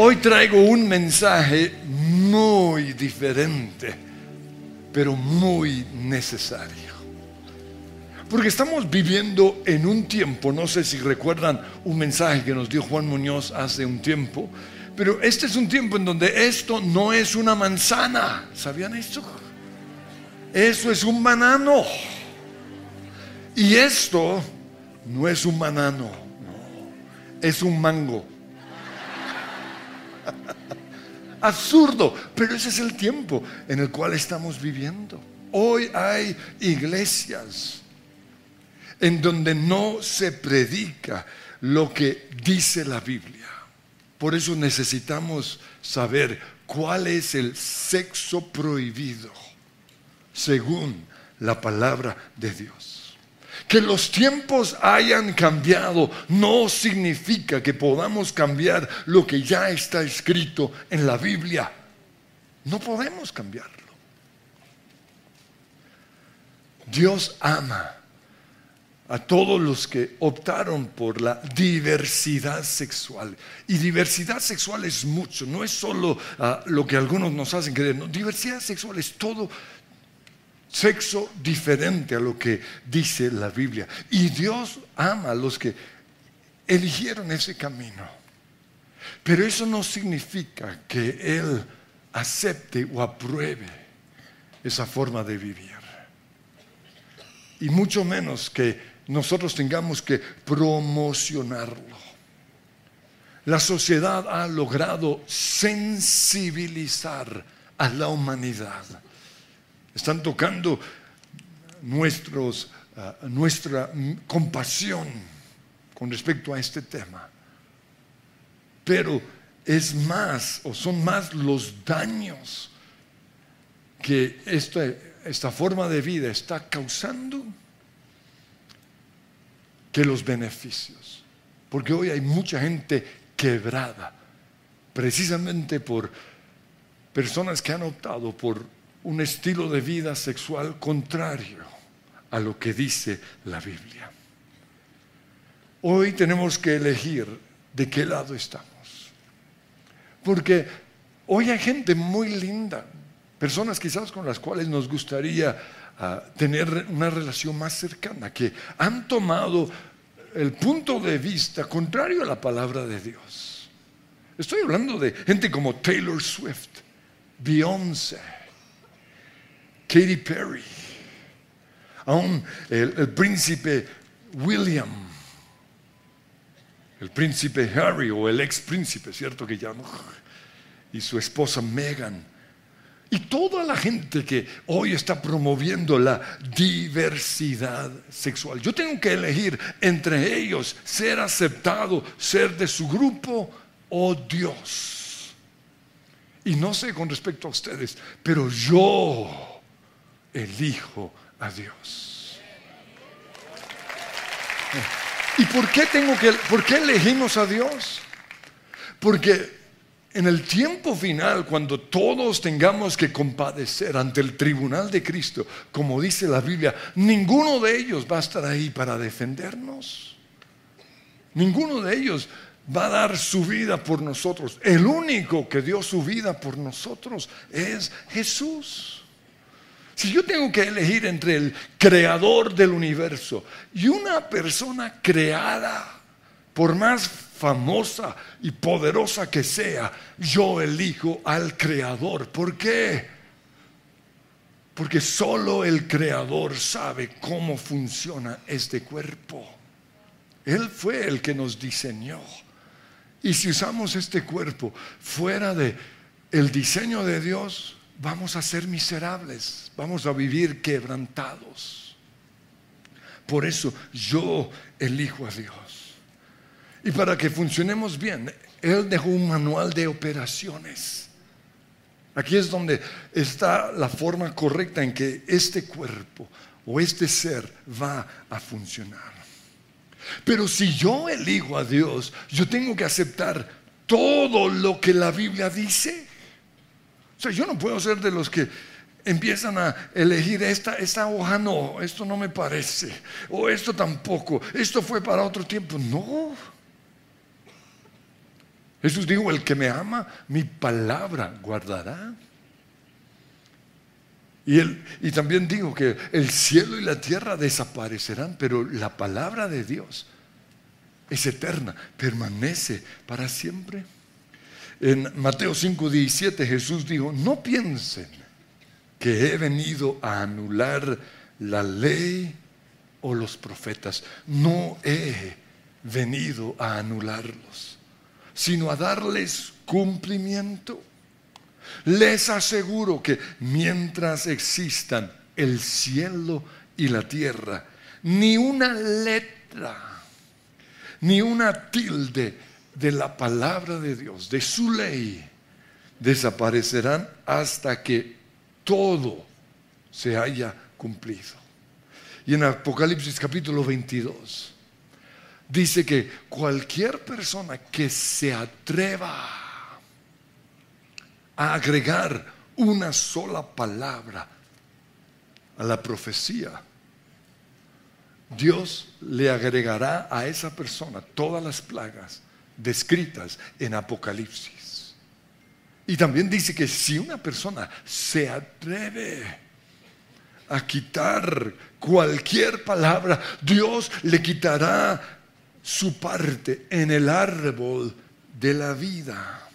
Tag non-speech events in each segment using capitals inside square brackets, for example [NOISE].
Hoy traigo un mensaje muy diferente, pero muy necesario. Porque estamos viviendo en un tiempo, no sé si recuerdan un mensaje que nos dio Juan Muñoz hace un tiempo, pero este es un tiempo en donde esto no es una manzana. ¿Sabían esto? Eso es un banano. Y esto no es un banano, es un mango. Absurdo, pero ese es el tiempo en el cual estamos viviendo. Hoy hay iglesias en donde no se predica lo que dice la Biblia. Por eso necesitamos saber cuál es el sexo prohibido según la palabra de Dios. Que los tiempos hayan cambiado no significa que podamos cambiar lo que ya está escrito en la Biblia. No podemos cambiarlo. Dios ama a todos los que optaron por la diversidad sexual. Y diversidad sexual es mucho, no es solo ah, lo que algunos nos hacen creer, no, diversidad sexual es todo sexo diferente a lo que dice la Biblia. Y Dios ama a los que eligieron ese camino. Pero eso no significa que Él acepte o apruebe esa forma de vivir. Y mucho menos que nosotros tengamos que promocionarlo. La sociedad ha logrado sensibilizar a la humanidad están tocando nuestros, ah, nuestra compasión con respecto a este tema. Pero es más, o son más los daños que esta, esta forma de vida está causando que los beneficios. Porque hoy hay mucha gente quebrada, precisamente por personas que han optado por un estilo de vida sexual contrario a lo que dice la Biblia. Hoy tenemos que elegir de qué lado estamos. Porque hoy hay gente muy linda, personas quizás con las cuales nos gustaría ah, tener una relación más cercana, que han tomado el punto de vista contrario a la palabra de Dios. Estoy hablando de gente como Taylor Swift, Beyoncé, Katy Perry, aún el, príncipe William, el príncipe Harry o el ex príncipe, ¿cierto? Que ya no, y su esposa Meghan. Y toda la gente que hoy está promoviendo la diversidad sexual. Yo tengo que elegir entre ellos ser aceptado, ser de su grupo o Dios. Y no sé con respecto a ustedes, pero yo elijo a Dios. ¿Y por qué tengo que, por qué elegimos a Dios? Porque en el tiempo final, cuando todos tengamos que compadecer ante el tribunal de Cristo, como dice la Biblia, ninguno de ellos va a estar ahí para defendernos. Ninguno de ellos va a dar su vida por nosotros. El único que dio su vida por nosotros es Jesús. Si yo tengo que elegir entre el creador del universo y una persona creada, por más famosa y poderosa que sea, yo elijo al creador. ¿Por qué? Porque solo el creador sabe cómo funciona este cuerpo. Él fue el que nos diseñó. Y si usamos este cuerpo fuera de el diseño de Dios, vamos a ser miserables, vamos a vivir quebrantados. Por eso yo elijo a Dios. Y para que funcionemos bien, Él dejó un manual de operaciones. Aquí es donde está la forma correcta en que este cuerpo o este ser va a funcionar. Pero si yo elijo a Dios, yo tengo que aceptar todo lo que la Biblia dice. O sea, yo no puedo ser de los que empiezan a elegir esta, esta hoja no, esto no me parece, o esto tampoco, esto fue para otro tiempo. No. Jesús dijo, el que me ama, mi palabra guardará. Y, él, y también dijo que el cielo y la tierra desaparecerán, pero la palabra de Dios es eterna, permanece para siempre. En Mateo 5:17 Jesús dijo, no piensen que he venido a anular la ley o los profetas. No he venido a anularlos, sino a darles cumplimiento. Les aseguro que mientras existan el cielo y la tierra, ni una letra, ni una tilde de la palabra de Dios, de su ley, desaparecerán hasta que todo se haya cumplido. Y en Apocalipsis capítulo 22 dice que cualquier persona que se atreva a agregar una sola palabra a la profecía, Dios le agregará a esa persona todas las plagas descritas en Apocalipsis. Y también dice que si una persona se atreve a quitar cualquier palabra, Dios le quitará su parte en el árbol de la vida.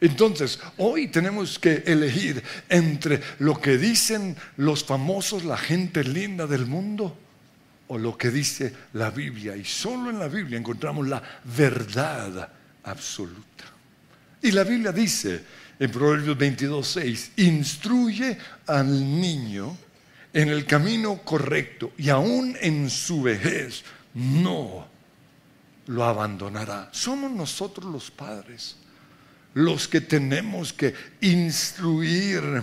Entonces, hoy tenemos que elegir entre lo que dicen los famosos, la gente linda del mundo, o lo que dice la Biblia. Y solo en la Biblia encontramos la verdad absoluta. Y la Biblia dice, en Proverbios 22, 6, instruye al niño en el camino correcto y aún en su vejez no lo abandonará. Somos nosotros los padres los que tenemos que instruir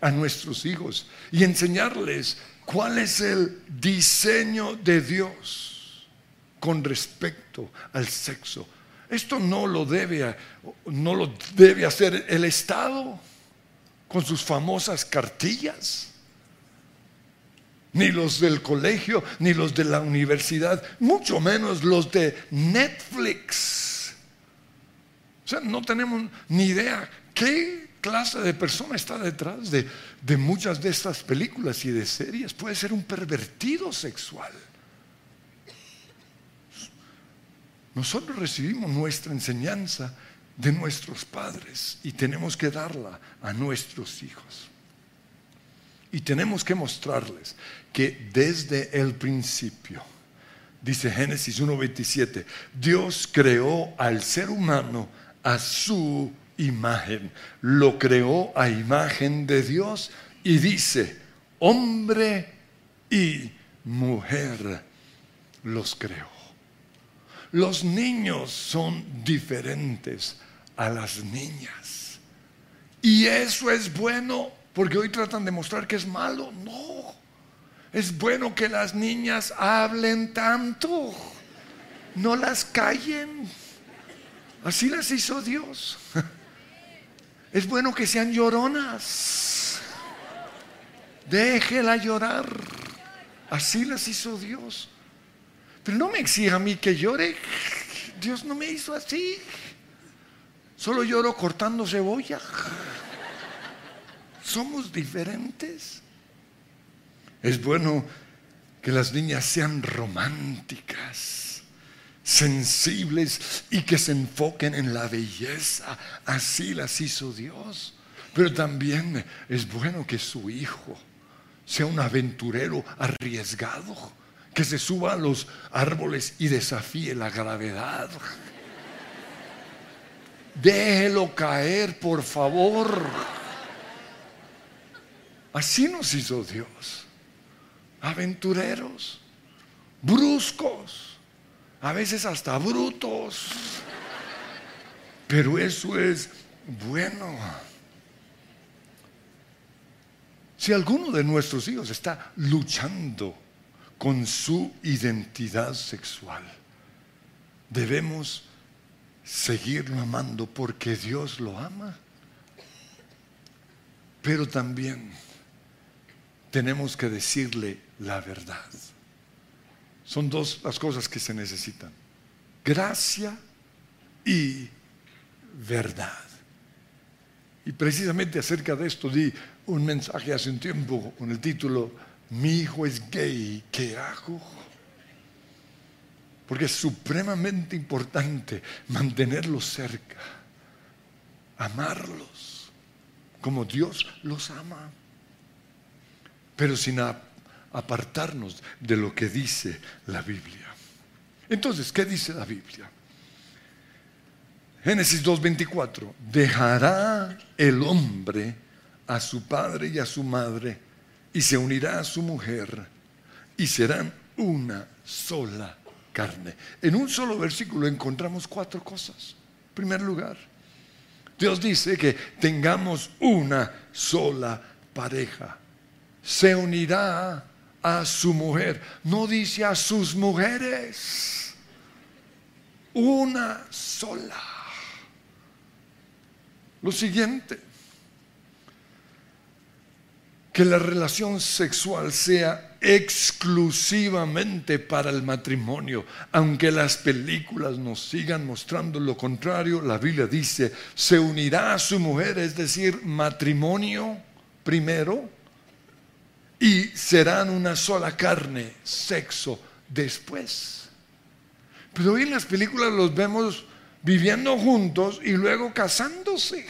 a nuestros hijos y enseñarles cuál es el diseño de Dios con respecto al sexo esto no lo debe, no lo debe hacer el Estado con sus famosas cartillas. Ni los del colegio, ni los de la universidad, mucho menos los de Netflix. O sea, no tenemos ni idea qué clase de persona está detrás de, muchas de estas películas y de series. Puede ser un pervertido sexual. Nosotros recibimos nuestra enseñanza de nuestros padres y tenemos que darla a nuestros hijos. Y tenemos que mostrarles que desde el principio, dice Génesis 1.27, Dios creó al ser humano a su imagen. Lo creó a imagen de Dios y dice, hombre y mujer los creó. Los niños son diferentes a las niñas. Y eso es bueno, porque hoy tratan de mostrar que es malo. No, es bueno que las niñas hablen tanto, no las callen. Así las hizo Dios. [LAUGHS] Es bueno que sean lloronas. Déjela llorar. Así las hizo Dios. Pero no me exija a mí que llore. Dios no me hizo así. Solo lloro cortando cebolla. Somos diferentes. Es bueno que las niñas sean románticas, sensibles y que se enfoquen en la belleza. Así las hizo Dios. Pero también es bueno que su hijo sea un aventurero arriesgado que se suba a los árboles y desafíe la gravedad. Déjelo caer, por favor. Así nos hizo Dios. Aventureros, bruscos, a veces hasta brutos. Pero eso es bueno. Si alguno de nuestros hijos está luchando con su identidad sexual. Debemos seguirlo amando porque Dios lo ama. Pero también tenemos que decirle la verdad. Son dos las cosas que se necesitan. Gracia y verdad. Y precisamente acerca de esto di un mensaje hace un tiempo con el título Mi hijo es gay, ¿qué hago? Porque es supremamente importante mantenerlos cerca, amarlos como Dios los ama, pero sin apartarnos de lo que dice la Biblia. Entonces, ¿qué dice la Biblia? Génesis 2.24, dejará el hombre a su padre y a su madre y se unirá a su mujer y serán una sola carne. En un solo versículo encontramos cuatro cosas. En primer lugar, Dios dice que tengamos una sola pareja. Se unirá a su mujer. No dice a sus mujeres. Una sola. Lo siguiente, que la relación sexual sea exclusivamente para el matrimonio. Aunque las películas nos sigan mostrando lo contrario, la Biblia dice, se unirá a su mujer, es decir, matrimonio primero, y serán una sola carne, sexo después. Pero hoy en las películas los vemos viviendo juntos y luego casándose.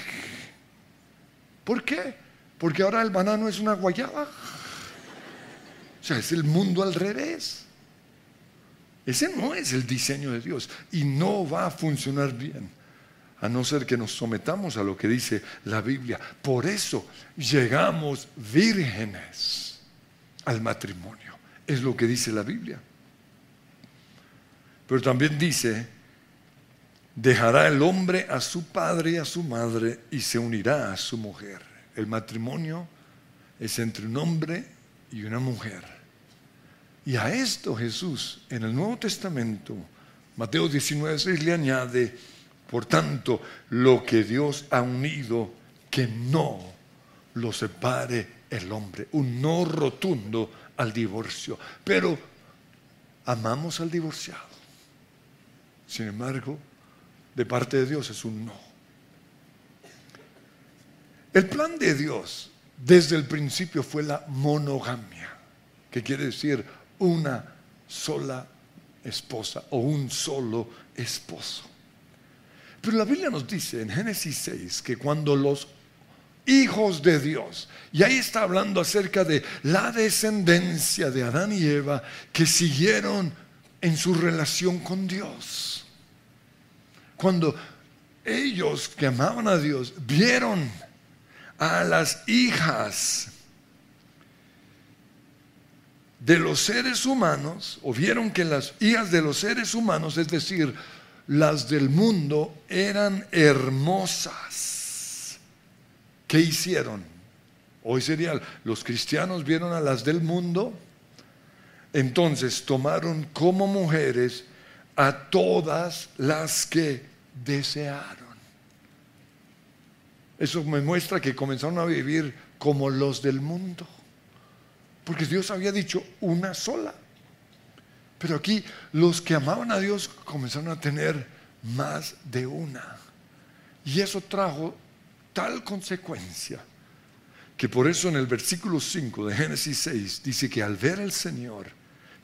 ¿Por qué? Porque ahora el banano es una guayaba. O sea, es el mundo al revés. Ese no es el diseño de Dios y no va a funcionar bien a no ser que nos sometamos a lo que dice la Biblia. Por eso llegamos vírgenes al matrimonio. Es lo que dice la Biblia. Pero también dice, dejará el hombre a su padre y a su madre y se unirá a su mujer el matrimonio es entre un hombre y una mujer. Y a esto Jesús en el Nuevo Testamento, Mateo 19, 6 le añade, por tanto, lo que Dios ha unido, que no lo separe el hombre. Un no rotundo al divorcio. Pero amamos al divorciado. Sin embargo, de parte de Dios es un no. El plan de Dios desde el principio fue la monogamia, que quiere decir una sola esposa o un solo esposo. Pero la Biblia nos dice en Génesis 6 que cuando los hijos de Dios, y ahí está hablando acerca de la descendencia de Adán y Eva que siguieron en su relación con Dios. Cuando ellos que amaban a Dios vieron a las hijas de los seres humanos, o vieron que las hijas de los seres humanos, es decir, las del mundo, eran hermosas. ¿Qué hicieron? Hoy sería, los cristianos vieron a las del mundo, entonces tomaron como mujeres a todas las que desearon. Eso me muestra que comenzaron a vivir como los del mundo. Porque Dios había dicho una sola. Pero aquí los que amaban a Dios comenzaron a tener más de una. Y eso trajo tal consecuencia que por eso en el versículo 5 de Génesis 6 dice que al ver al Señor,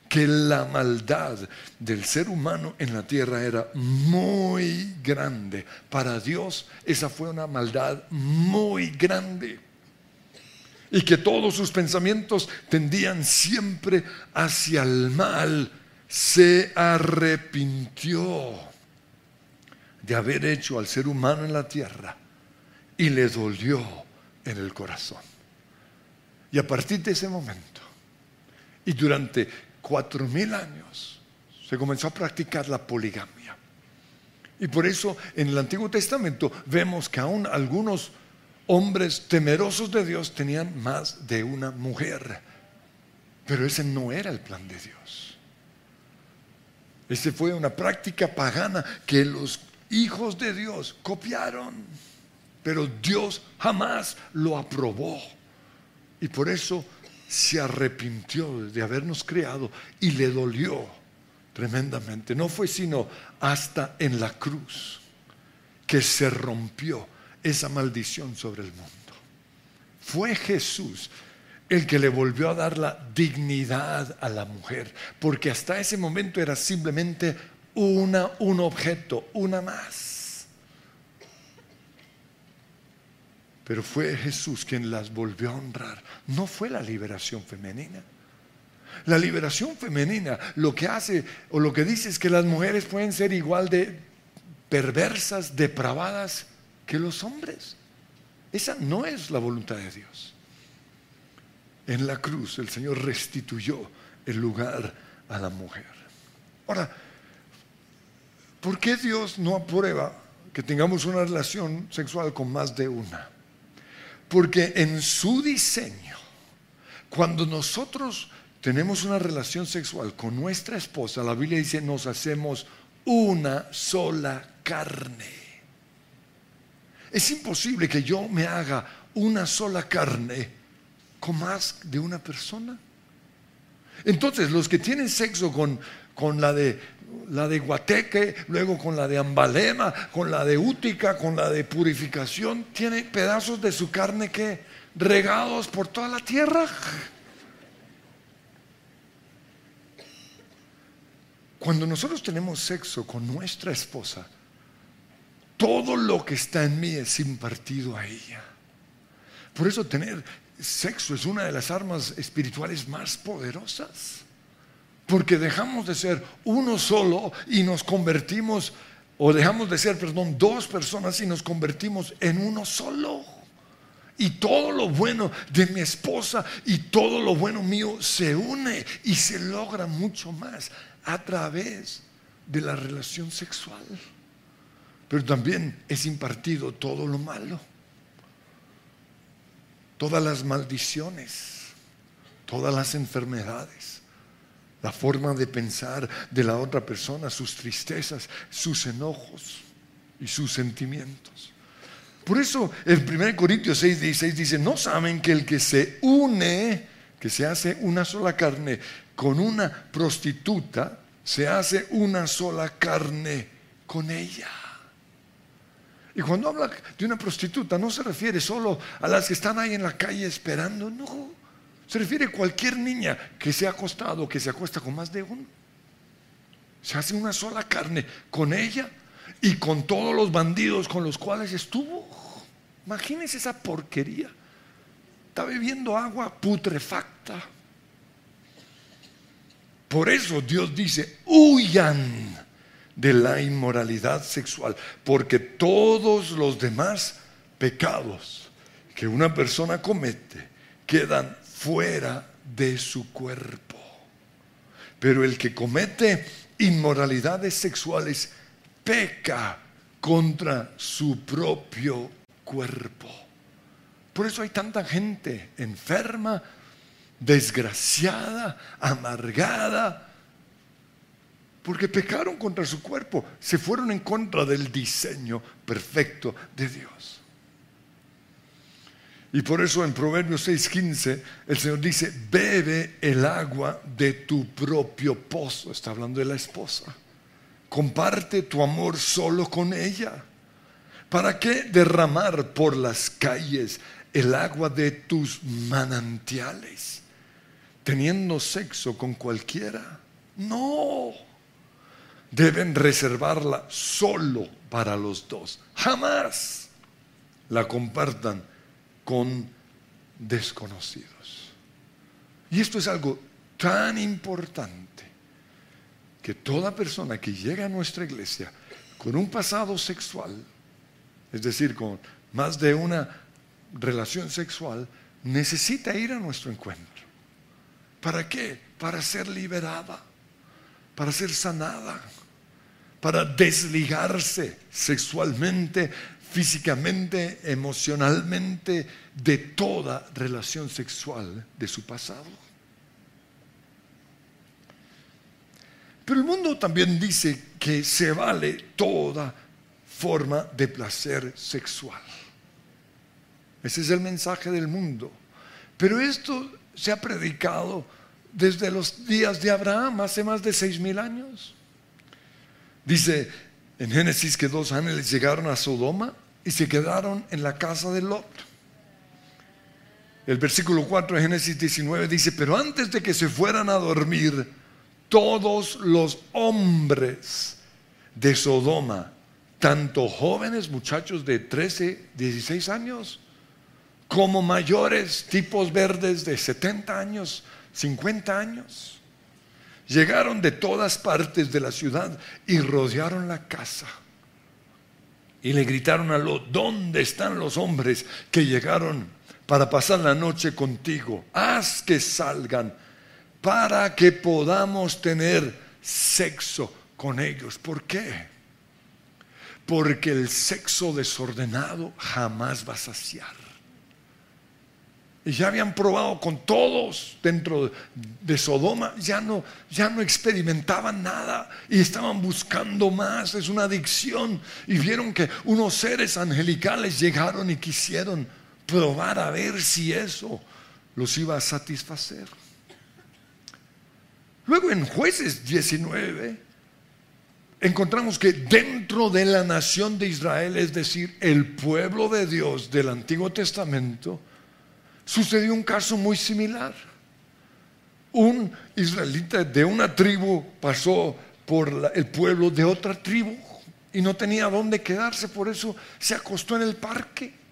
que la maldad del ser humano en la tierra era muy grande. Para Dios esa fue una maldad muy grande. Y que todos sus pensamientos tendían siempre hacia el mal. Se arrepintió de haber hecho al ser humano en la tierra y le dolió en el corazón. Y a partir de ese momento, y durante cuatro mil años se comenzó a practicar la poligamia. Y por eso en el Antiguo Testamento vemos que aún algunos hombres temerosos de Dios tenían más de una mujer. Pero ese no era el plan de Dios. Ese fue una práctica pagana que los hijos de Dios copiaron. Pero Dios jamás lo aprobó. Y por eso se arrepintió de habernos creado y le dolió tremendamente. No fue sino hasta en la cruz que se rompió esa maldición sobre el mundo. Fue Jesús el que le volvió a dar la dignidad a la mujer, porque hasta ese momento era simplemente una, un objeto, una más. Pero fue Jesús quien las volvió a honrar, no fue la liberación femenina. La liberación femenina lo que hace o lo que dice es que las mujeres pueden ser igual de perversas, depravadas que los hombres. Esa no es la voluntad de Dios. En la cruz el Señor restituyó el lugar a la mujer. Ahora, ¿por qué Dios no aprueba que tengamos una relación sexual con más de una? Porque en su diseño, cuando nosotros tenemos una relación sexual con nuestra esposa, la Biblia dice, nos hacemos una sola carne. Es imposible que yo me haga una sola carne con más de una persona. Entonces, los que tienen sexo con, con la de la de Guateque, luego con la de Ambalema, con la de Útica, con la de Purificación, tiene pedazos de su carne que regados por toda la tierra. Cuando nosotros tenemos sexo con nuestra esposa, todo lo que está en mí es impartido a ella. Por eso tener sexo es una de las armas espirituales más poderosas. Porque dejamos de ser uno solo y nos convertimos, o dejamos de ser, perdón, dos personas y nos convertimos en uno solo. Y todo lo bueno de mi esposa y todo lo bueno mío se une y se logra mucho más a través de la relación sexual pero también es impartido todo lo malo, todas las maldiciones, todas las enfermedades, la forma de pensar de la otra persona, sus tristezas, sus enojos y sus sentimientos. Por eso en 1 Corintios 6, 16 dice, no saben que el que se une, que se hace una sola carne con una prostituta, se hace una sola carne con ella. Y cuando habla de una prostituta, no se refiere solo a las que están ahí en la calle esperando, no. Se refiere a cualquier niña que se ha acostado, que se acuesta con más de uno. Se hace una sola carne con ella y con todos los bandidos con los cuales estuvo. Imagínense esa porquería. Está bebiendo agua putrefacta. Por eso Dios dice, huyan de la inmoralidad sexual, porque todos los demás pecados que una persona comete quedan fuera de su cuerpo. Pero el que comete inmoralidades sexuales peca contra su propio cuerpo. Por eso hay tanta gente enferma, desgraciada, amargada, porque pecaron contra su cuerpo, se fueron en contra del diseño perfecto de Dios. Y por eso en Proverbios 6:15 el Señor dice, bebe el agua de tu propio pozo. Está hablando de la esposa. Comparte tu amor solo con ella. ¿Para qué derramar por las calles el agua de tus manantiales? Teniendo sexo con cualquiera. No deben reservarla solo para los dos. Jamás la compartan con desconocidos. Y esto es algo tan importante que toda persona que llega a nuestra iglesia con un pasado sexual, es decir, con más de una relación sexual, necesita ir a nuestro encuentro. ¿Para qué? Para ser liberada, para ser sanada para desligarse sexualmente, físicamente, emocionalmente de toda relación sexual de su pasado. Pero el mundo también dice que se vale toda forma de placer sexual. Ese es el mensaje del mundo. Pero esto se ha predicado desde los días de Abraham, hace más de seis mil años. Dice en Génesis que dos ángeles llegaron a Sodoma y se quedaron en la casa de Lot. El versículo 4 de Génesis 19 dice, pero antes de que se fueran a dormir, todos los hombres de Sodoma, tanto jóvenes, muchachos de 13, 16 años, como mayores, tipos verdes de 70 años, 50 años, llegaron de todas partes de la ciudad y rodearon la casa. Y le gritaron a Lot, ¿dónde están los hombres que llegaron para pasar la noche contigo? Haz que salgan para que podamos tener sexo con ellos. ¿Por qué? Porque el sexo desordenado jamás va a saciar. Y ya habían probado con todos dentro de Sodoma, ya no, ya no experimentaban nada y estaban buscando más, es una adicción. Y vieron que unos seres angelicales llegaron y quisieron probar a ver si eso los iba a satisfacer. Luego en jueces 19 encontramos que dentro de la nación de Israel, es decir, el pueblo de Dios del Antiguo Testamento, sucedió un caso muy similar. Un israelita de una tribu pasó por el pueblo de otra tribu y no tenía dónde quedarse, por eso se acostó en el parque.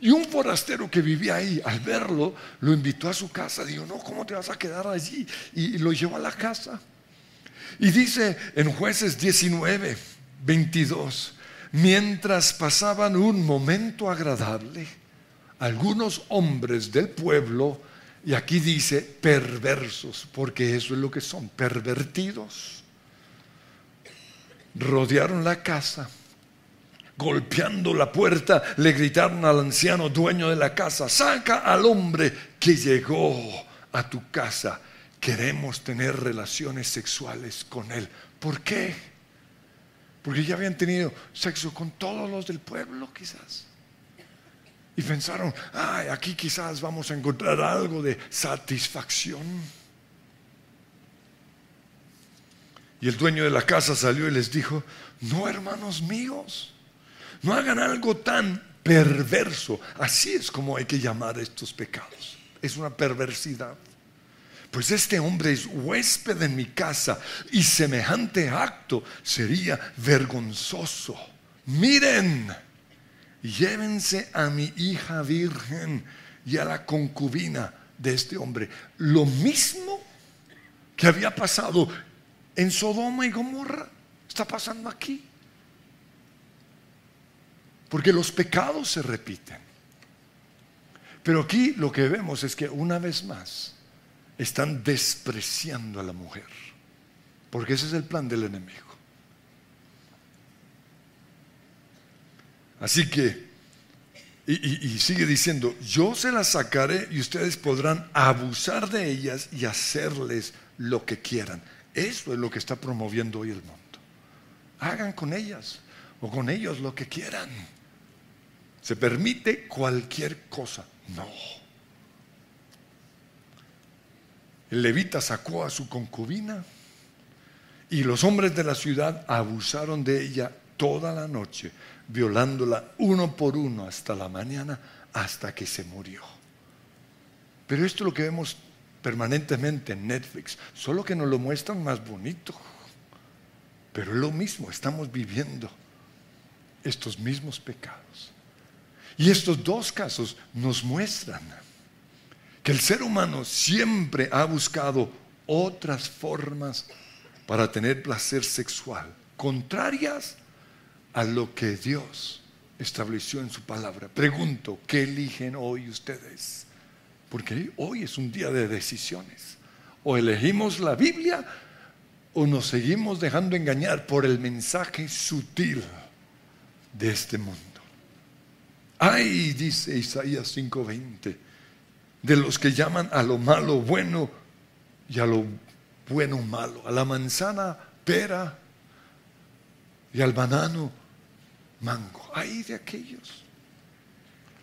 Y un forastero que vivía ahí, al verlo, lo invitó a su casa. Dijo, no, ¿cómo te vas a quedar allí? Y, lo llevó a la casa. Y dice en jueces 19, 22, mientras pasaban un momento agradable, algunos hombres del pueblo, y aquí dice perversos, porque eso es lo que son, pervertidos, rodearon la casa, golpeando la puerta, le gritaron al anciano dueño de la casa, saca al hombre que llegó a tu casa, queremos tener relaciones sexuales con él. ¿Por qué? Porque ya habían tenido sexo con todos los del pueblo quizás. Y pensaron, ay, aquí quizás vamos a encontrar algo de satisfacción. Y el dueño de la casa salió y les dijo, no hermanos míos, no hagan algo tan perverso. Así es como hay que llamar estos pecados. Es una perversidad. Pues este hombre es huésped en mi casa y semejante acto sería vergonzoso. Miren llévense a mi hija virgen y a la concubina de este hombre. Lo mismo que había pasado en Sodoma y Gomorra, está pasando aquí. Porque los pecados se repiten. Pero aquí lo que vemos es que una vez más están despreciando a la mujer. Porque ese es el plan del enemigo. Así que, y, sigue diciendo, yo se las sacaré y ustedes podrán abusar de ellas y hacerles lo que quieran. Eso es lo que está promoviendo hoy el mundo. Hagan con ellas o con ellos lo que quieran. Se permite cualquier cosa. No. El levita sacó a su concubina y los hombres de la ciudad abusaron de ella toda la noche violándola uno por uno hasta la mañana, hasta que se murió. Pero esto es lo que vemos permanentemente en Netflix, solo que nos lo muestran más bonito. Pero es lo mismo, estamos viviendo estos mismos pecados. Y estos dos casos nos muestran que el ser humano siempre ha buscado otras formas para tener placer sexual, contrarias a lo que Dios estableció en su palabra. Pregunto, ¿qué eligen hoy ustedes? Porque hoy es un día de decisiones. O elegimos la Biblia o nos seguimos dejando engañar por el mensaje sutil de este mundo. Ay, dice Isaías 5:20, de los que llaman a lo malo bueno y a lo bueno malo, a la manzana pera y al banano mango. Hay de aquellos.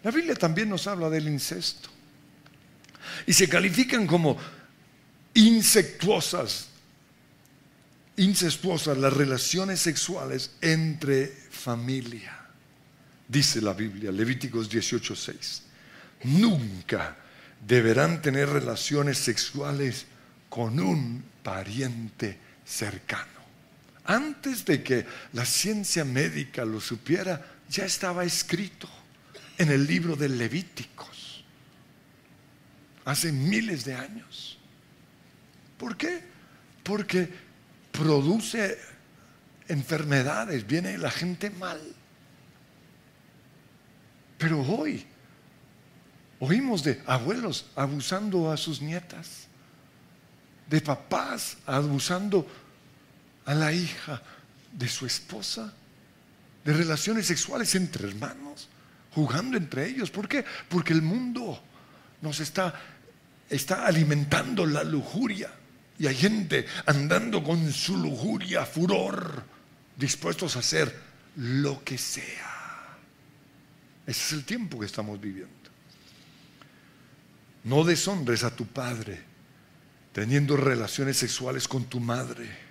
La Biblia también nos habla del incesto. Y se califican como insectuosas incestuosas las relaciones sexuales entre familia. Dice la Biblia, Levíticos 18:6. Nunca deberán tener relaciones sexuales con un pariente cercano. Antes de que la ciencia médica lo supiera, ya estaba escrito en el libro de Levíticos, hace miles de años. ¿Por qué? Porque produce enfermedades, viene la gente mal. Pero hoy oímos de abuelos abusando a sus nietas, de papás abusando a la hija de su esposa, de relaciones sexuales entre hermanos, jugando entre ellos. ¿Por qué? Porque el mundo nos está, está alimentando la lujuria. Y hay gente andando con su lujuria, furor, dispuestos a hacer lo que sea. Ese es el tiempo que estamos viviendo. No deshonres a tu padre teniendo relaciones sexuales con tu madre.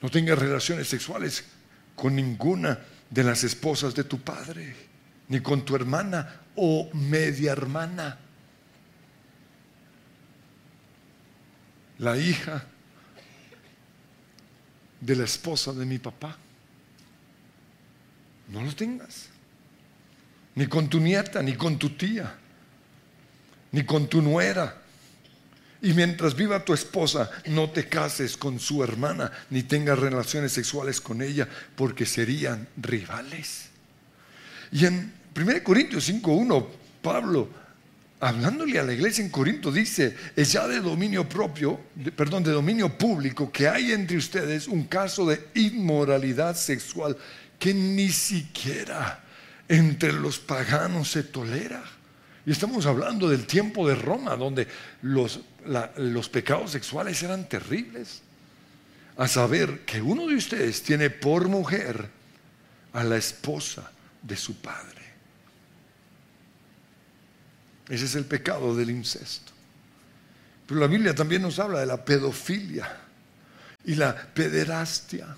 No tengas relaciones sexuales con ninguna de las esposas de tu padre, ni con tu hermana o media hermana. La hija de la esposa de mi papá. No lo tengas. Ni con tu nieta, ni con tu tía, ni con tu nuera. Y mientras viva tu esposa, no te cases con su hermana, ni tengas relaciones sexuales con ella, porque serían rivales. Y en 1 Corintios 5.1, Pablo hablándole a la iglesia en Corinto, dice, es ya de dominio propio, perdón, de dominio público, que hay entre ustedes un caso de inmoralidad sexual que ni siquiera entre los paganos se tolera. Y estamos hablando del tiempo de Roma, donde los, los pecados sexuales eran terribles. A saber que uno de ustedes tiene por mujer a la esposa de su padre. Ese es el pecado del incesto. Pero la Biblia también nos habla de la pedofilia y la pederastia.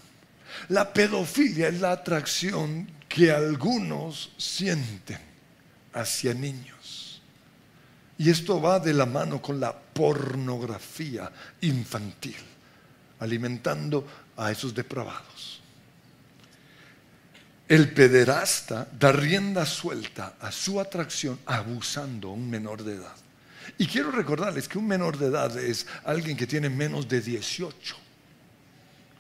La pedofilia es la atracción que algunos sienten hacia niños. Y esto va de la mano con la pornografía infantil, alimentando a esos depravados. El pederasta da rienda suelta a su atracción abusando a un menor de edad. Y quiero recordarles que un menor de edad es alguien que tiene menos de 18.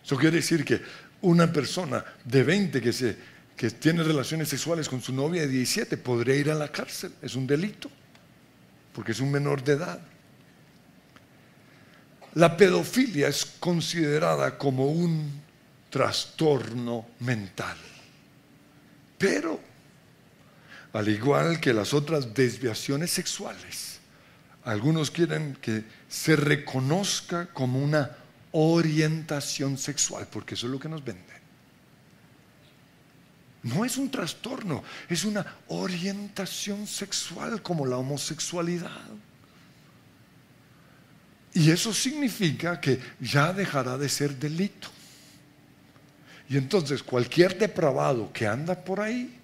Eso quiere decir que una persona de 20 que, se, que tiene relaciones sexuales con su novia de 17 podría ir a la cárcel. Es un delito, porque es un menor de edad. La pedofilia es considerada como un trastorno mental. Pero, al igual que las otras desviaciones sexuales, algunos quieren que se reconozca como una orientación sexual, porque eso es lo que nos venden. No es un trastorno, es una orientación sexual como la homosexualidad. Y eso significa que ya dejará de ser delito. Y entonces cualquier depravado que anda por ahí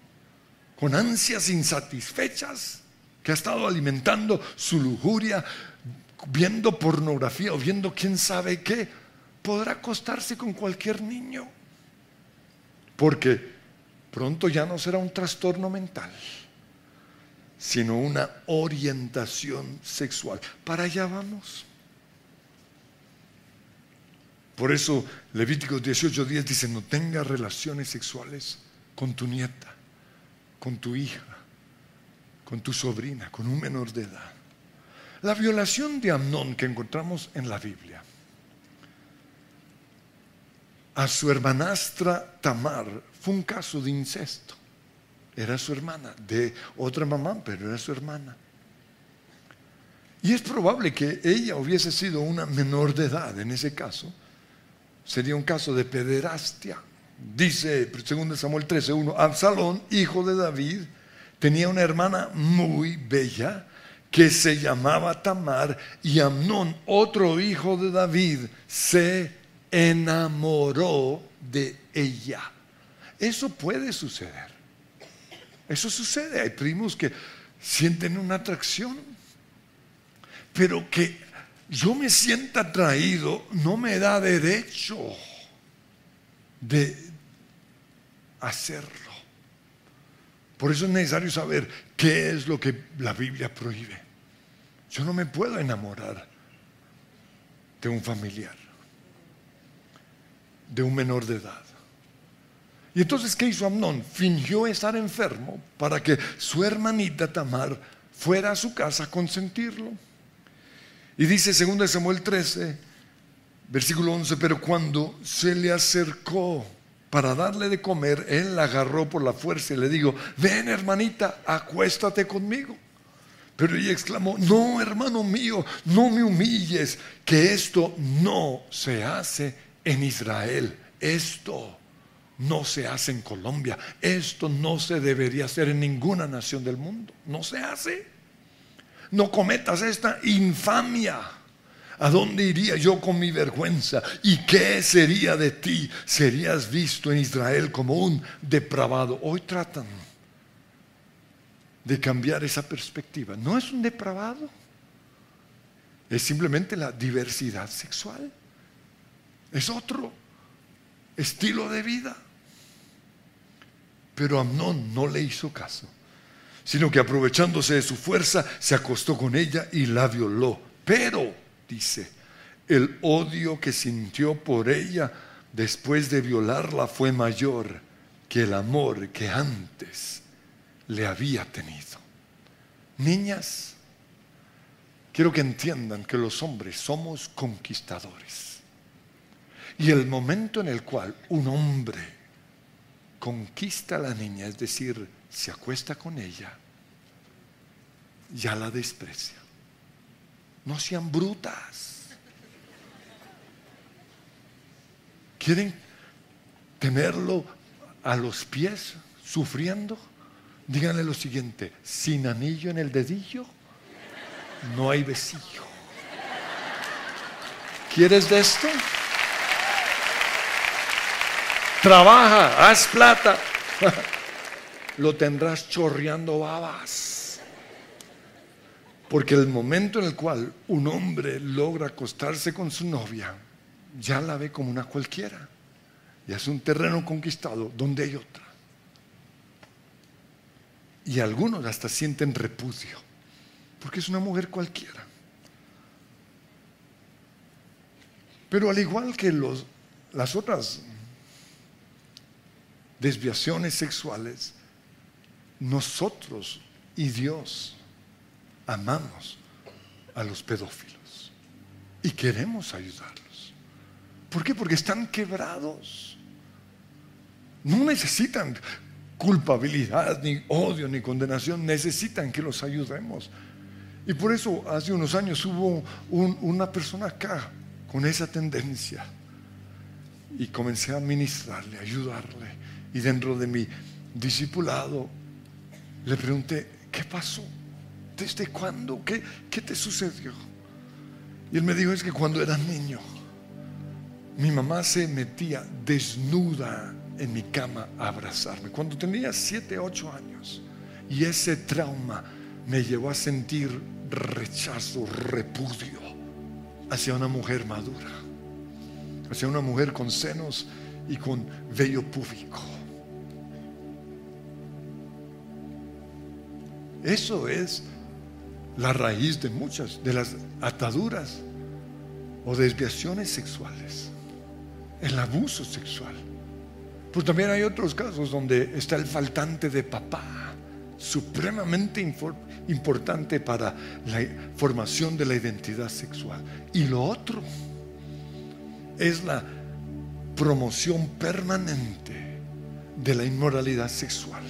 con ansias insatisfechas, que ha estado alimentando su lujuria, viendo pornografía o viendo quién sabe qué, podrá acostarse con cualquier niño. Porque pronto ya no será un trastorno mental, sino una orientación sexual. Para allá vamos. Por eso Levíticos 18:10 dice, no tengas relaciones sexuales con tu nieta, con tu hija, con tu sobrina, con un menor de edad. La violación de Amnón que encontramos en la Biblia a su hermanastra Tamar fue un caso de incesto. Era su hermana, de otra mamá, pero era su hermana. Y es probable que ella hubiese sido una menor de edad en ese caso sería un caso de pederastia. Dice 2 Samuel 13:1, Absalón, hijo de David, tenía una hermana muy bella que se llamaba Tamar y Amnón, otro hijo de David, se enamoró de ella. Eso puede suceder. Eso sucede. Hay primos que sienten una atracción, pero que yo me sienta atraído no me da derecho de hacerlo. Por eso es necesario saber qué es lo que la Biblia prohíbe. Yo no me puedo enamorar de un familiar, de un menor de edad. Y entonces, ¿qué hizo Amnón? Fingió estar enfermo para que su hermanita Tamar fuera a su casa a consentirlo. Y dice 2 Samuel 13, versículo 11, pero cuando se le acercó para darle de comer, él la agarró por la fuerza y le dijo, ven hermanita, acuéstate conmigo. Pero ella exclamó, no hermano mío, no me humilles, que esto no se hace en Israel. Esto no se hace en Colombia. Esto no se debería hacer en ninguna nación del mundo. No se hace. No cometas esta infamia. ¿A dónde iría yo con mi vergüenza? ¿Y qué sería de ti? Serías visto en Israel como un depravado. Hoy tratan de cambiar esa perspectiva. No es un depravado. Es simplemente la diversidad sexual. Es otro estilo de vida. Pero Amnón no le hizo caso, sino que aprovechándose de su fuerza, se acostó con ella y la violó. Pero, dice, el odio que sintió por ella después de violarla fue mayor que el amor que antes le había tenido. Niñas, quiero que entiendan que los hombres somos conquistadores. Y el momento en el cual un hombre conquista a la niña, es decir, se acuesta con ella, ya la desprecia. No sean brutas. ¿Quieren tenerlo a los pies sufriendo? Díganle lo siguiente, sin anillo en el dedillo, no hay besillo. ¿Quieres de esto? Trabaja, haz plata. [LAUGHS] Lo tendrás chorreando babas. Porque el momento en el cual un hombre logra acostarse con su novia, ya la ve como una cualquiera. Y es un terreno conquistado donde hay otra. Y algunos hasta sienten repudio, porque es una mujer cualquiera. Pero al igual que los, las otras desviaciones sexuales, nosotros y Dios amamos a los pedófilos y queremos ayudarlos. ¿Por qué? Porque están quebrados. No necesitan culpabilidad, ni odio, ni condenación, necesitan que los ayudemos. Y por eso hace unos años hubo una persona acá con esa tendencia y comencé a ministrarle, a ayudarle. Y dentro de mi discipulado le pregunté, ¿qué pasó? ¿Desde cuándo? ¿Qué, ¿Qué te sucedió? Y él me dijo, es que cuando era niño, mi mamá se metía desnuda en mi cama a abrazarme. Cuando tenía 7, 8 años. Y ese trauma me llevó a sentir rechazo, repudio hacia una mujer madura, hacia una mujer con senos y con vello público. Eso es la raíz de muchas de las ataduras o desviaciones sexuales, el abuso sexual. Pues también hay otros casos donde está el faltante de papá, supremamente importante para la formación de la identidad sexual. Y lo otro es la promoción permanente de la inmoralidad sexual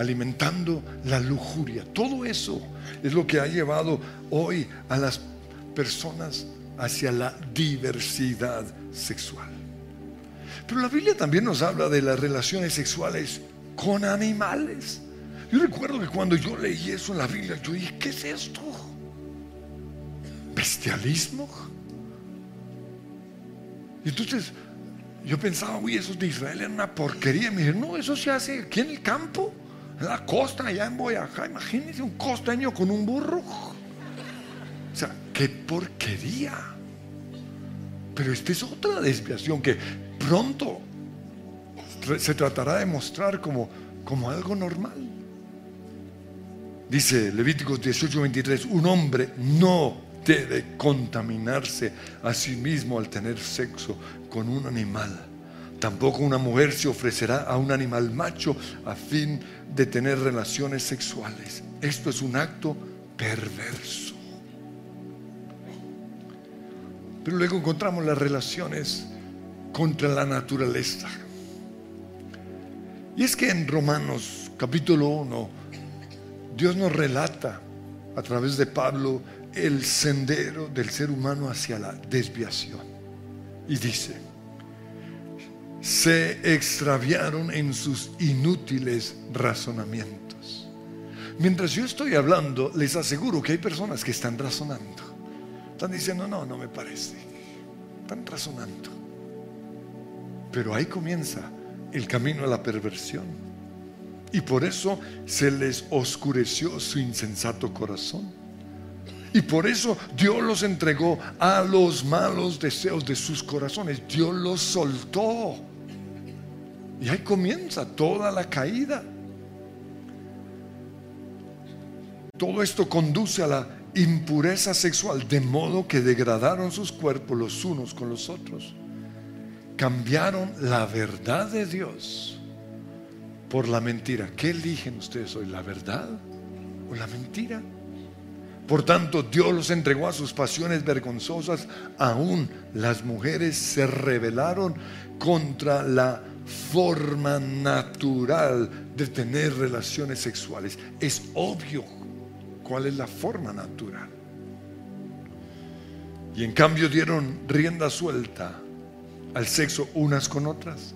alimentando la lujuria. Todo eso es lo que ha llevado hoy a las personas hacia la diversidad sexual. Pero la Biblia también nos habla de las relaciones sexuales con animales. Yo recuerdo que cuando yo leí eso en la Biblia, yo dije, ¿qué es esto? ¿Bestialismo? Y entonces yo pensaba, uy, esos de Israel eran una porquería. Y me dijeron, no, eso se hace aquí en el campo, la costa, allá en Boyacá. Imagínense un costeño con un burro. O sea, qué porquería. Pero esta es otra desviación que pronto se tratará de mostrar como, como algo normal. Dice Levíticos 18:23, un hombre no debe contaminarse a sí mismo al tener sexo con un animal. Tampoco una mujer se ofrecerá a un animal macho a fin de tener relaciones sexuales. Esto es un acto perverso. Pero luego encontramos las relaciones contra la naturaleza. Y es que en Romanos capítulo 1, Dios nos relata a través de Pablo el sendero del ser humano hacia la desviación. Y dice, se extraviaron en sus inútiles razonamientos. Mientras yo estoy hablando, les aseguro que hay personas que están razonando. Están diciendo, no, no me parece. Están razonando. Pero ahí comienza el camino a la perversión. Y por eso se les oscureció su insensato corazón. Y por eso Dios los entregó a los malos deseos de sus corazones. Dios los soltó. Y ahí comienza toda la caída. Todo esto conduce a la impureza sexual, de modo que degradaron sus cuerpos los unos con los otros. Cambiaron la verdad de Dios por la mentira. ¿Qué eligen ustedes hoy? ¿La verdad o la mentira? Por tanto, Dios los entregó a sus pasiones vergonzosas. Aún las mujeres se rebelaron contra la forma natural de tener relaciones sexuales. Es obvio cuál es la forma natural. Y en cambio dieron rienda suelta al sexo unas con otras.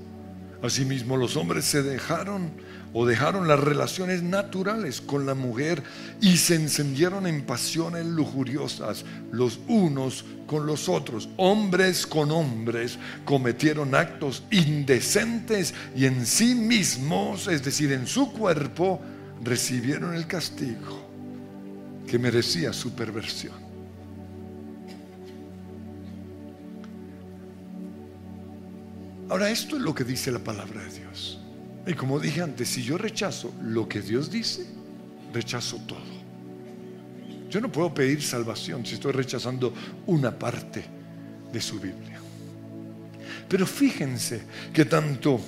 Asimismo, los hombres se dejaron o dejaron las relaciones naturales con la mujer y se encendieron en pasiones lujuriosas los unos con los otros. Hombres con hombres cometieron actos indecentes y en sí mismos, es decir, en su cuerpo, recibieron el castigo que merecía su perversión. Ahora, esto es lo que dice la palabra de Dios. Y como dije antes, si yo rechazo lo que Dios dice, rechazo todo. Yo no puedo pedir salvación si estoy rechazando una parte de su Biblia. Pero fíjense que tanto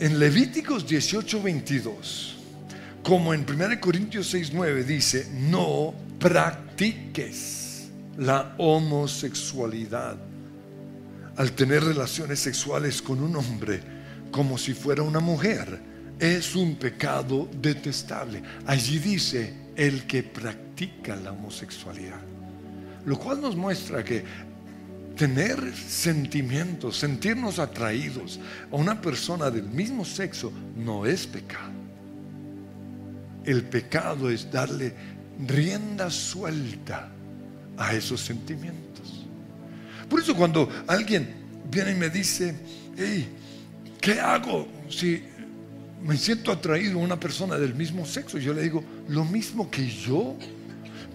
en Levíticos 18, 22 como en 1 Corintios 6, 9 dice, no practiques la homosexualidad al tener relaciones sexuales con un hombre como si fuera una mujer, es un pecado detestable. Allí dice el que practica la homosexualidad. Lo cual nos muestra que tener sentimientos, sentirnos atraídos a una persona del mismo sexo no es pecado. El pecado es darle rienda suelta a esos sentimientos. Por eso cuando alguien viene y me dice, hey, ¿qué hago si me siento atraído a una persona del mismo sexo? Yo le digo, lo mismo que yo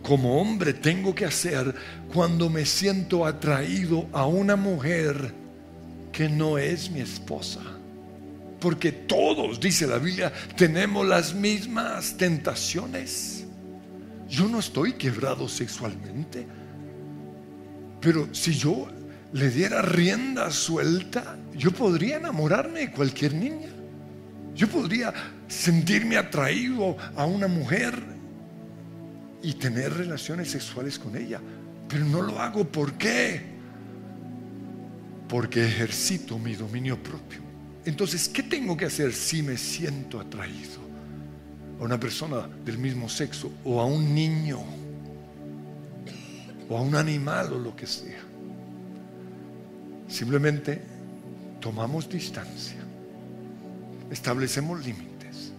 como hombre tengo que hacer cuando me siento atraído a una mujer que no es mi esposa. Porque todos, dice la Biblia, tenemos las mismas tentaciones. Yo no estoy quebrado sexualmente. Pero si yo le diera rienda suelta, yo podría enamorarme de cualquier niña. Yo podría sentirme atraído a una mujer y tener relaciones sexuales con ella. Pero no lo hago. ¿Por qué? Porque ejercito mi dominio propio. Entonces, ¿qué tengo que hacer si me siento atraído a una persona del mismo sexo o a un niño o a un animal o lo que sea? Simplemente tomamos distancia, establecemos límites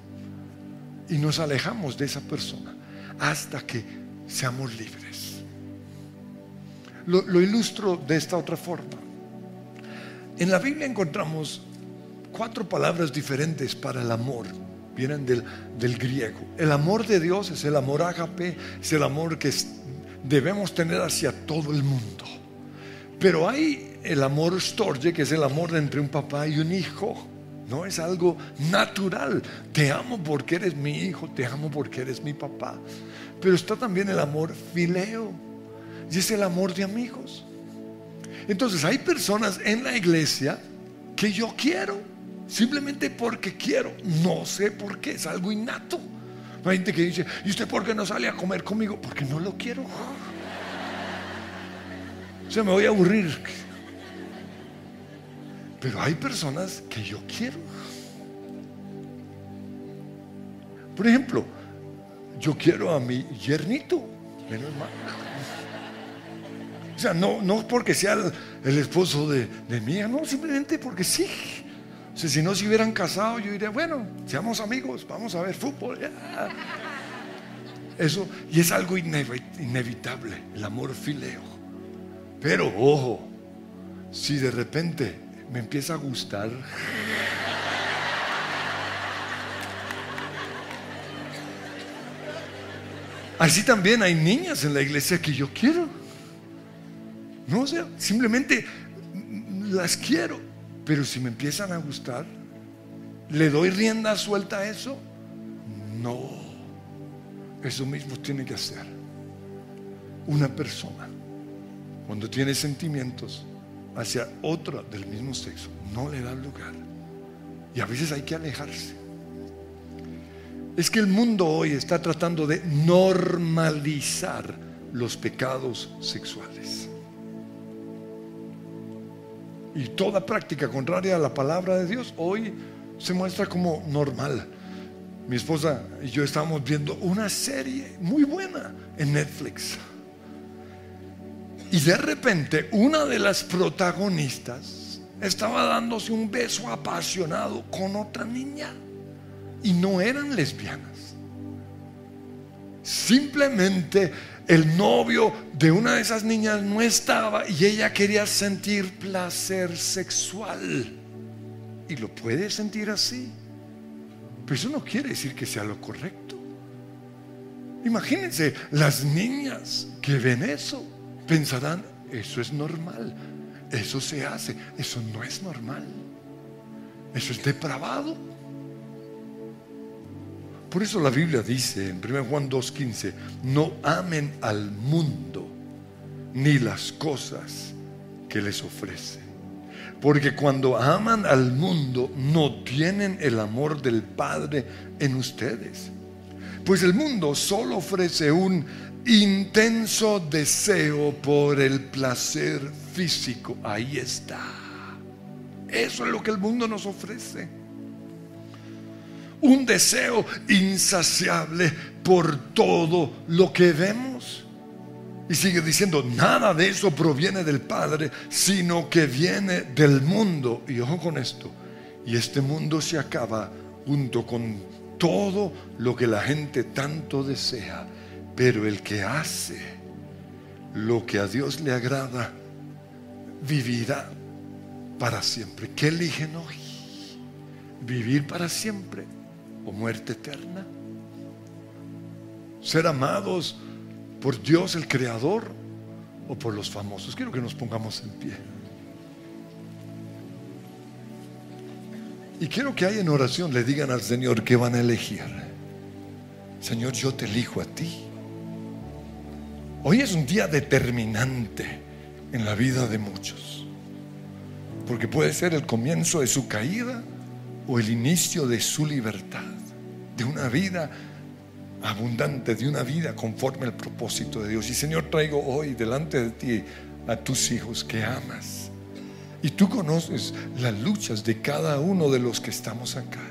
y nos alejamos de esa persona hasta que seamos libres. Lo, ilustro de esta otra forma. En la Biblia encontramos cuatro palabras diferentes para el amor. Vienen del, del griego. El amor de Dios es el amor ágape, es el amor que debemos tener hacia todo el mundo. Pero hay el amor storge, que es el amor entre un papá y un hijo. No es algo natural. Te amo porque eres mi hijo, te amo porque eres mi papá. Pero está también el amor fileo. Y es el amor de amigos. Entonces hay personas en la iglesia que yo quiero, simplemente porque quiero. No sé por qué, es algo innato. Hay gente que dice, ¿y usted por qué no sale a comer conmigo? Porque no lo quiero. Se me voy a aburrir. Pero hay personas que yo quiero. Por ejemplo, yo quiero a mi yernito, menos mal. O sea, no, no porque sea el, esposo de, de mía, no, simplemente porque sí. Si no se hubieran casado, yo diría, bueno, seamos amigos, vamos a ver fútbol. [LAUGHS] Eso, y es algo inevitable, el amor fileo. Pero ojo, si de repente me empieza a gustar. [LAUGHS] Así también hay niñas en la iglesia que yo quiero. No, o sea, simplemente las quiero. Pero si me empiezan a gustar, ¿le doy rienda suelta a eso? No. Eso mismo tiene que hacer una persona cuando tiene sentimientos hacia otra del mismo sexo, no le da lugar. Y a veces hay que alejarse. Es que el mundo hoy está tratando de normalizar los pecados sexuales. Y toda práctica contraria a la palabra de Dios hoy se muestra como normal. Mi esposa y yo estábamos viendo una serie muy buena en Netflix y de repente una de las protagonistas estaba dándose un beso apasionado con otra niña. Y no eran lesbianas. Simplemente el novio de una de esas niñas no estaba y ella quería sentir placer sexual. Y lo puede sentir así. Pero eso no quiere decir que sea lo correcto. Imagínense las niñas que ven eso pensarán, eso es normal, eso se hace, eso no es normal, eso es depravado. Por eso la Biblia dice en 1 Juan 2.15, no amen al mundo ni las cosas que les ofrece. Porque cuando aman al mundo no tienen el amor del Padre en ustedes. Pues el mundo solo ofrece un intenso deseo por el placer físico. Ahí está. Eso es lo que el mundo nos ofrece. Un deseo insaciable por todo lo que vemos. Y sigue diciendo, nada de eso proviene del Padre, sino que viene del mundo. Y ojo con esto, y este mundo se acaba junto con todo lo que la gente tanto desea pero el que hace lo que a Dios le agrada, vivirá para siempre. ¿Qué eligen hoy? ¿Vivir para siempre muerte eterna? ¿Ser amados por Dios el Creador o por los famosos? Quiero que nos pongamos en pie. Y quiero que ahí en oración le digan al Señor que van a elegir. Señor, yo te elijo a ti. Hoy es un día determinante en la vida de muchos, porque puede ser el comienzo de su caída o el inicio de su libertad, de una vida abundante, de una vida conforme al propósito de Dios. Y Señor, traigo hoy delante de ti a tus hijos que amas. Y tú conoces las luchas de cada uno de los que estamos acá.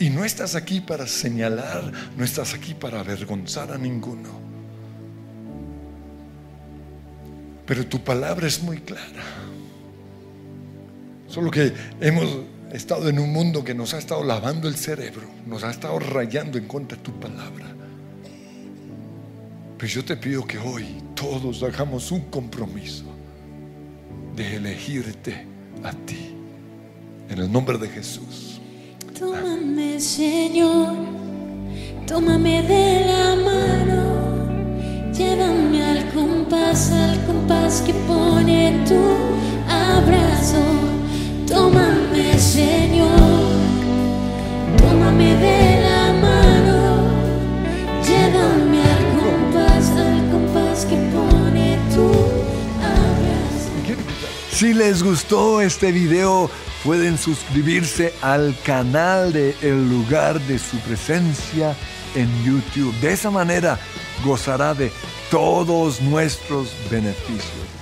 Y no estás aquí para señalar, no estás aquí para avergonzar a ninguno. Pero tu palabra es muy clara. Solo que hemos estado en un mundo que nos ha estado lavando el cerebro, nos ha estado rayando en contra de tu palabra. Pero yo te pido que hoy todos hagamos un compromiso de elegirte a ti. En el nombre de Jesús. Tómame, Señor, tómame de la mano, llévame al compás, al compás que pone tu abrazo. Tómame, Señor, tómame de la mano, llévame al compás, al compás que pone. Si les gustó este video, pueden suscribirse al canal de El lugar de su presencia en YouTube. De esa manera gozará de todos nuestros beneficios.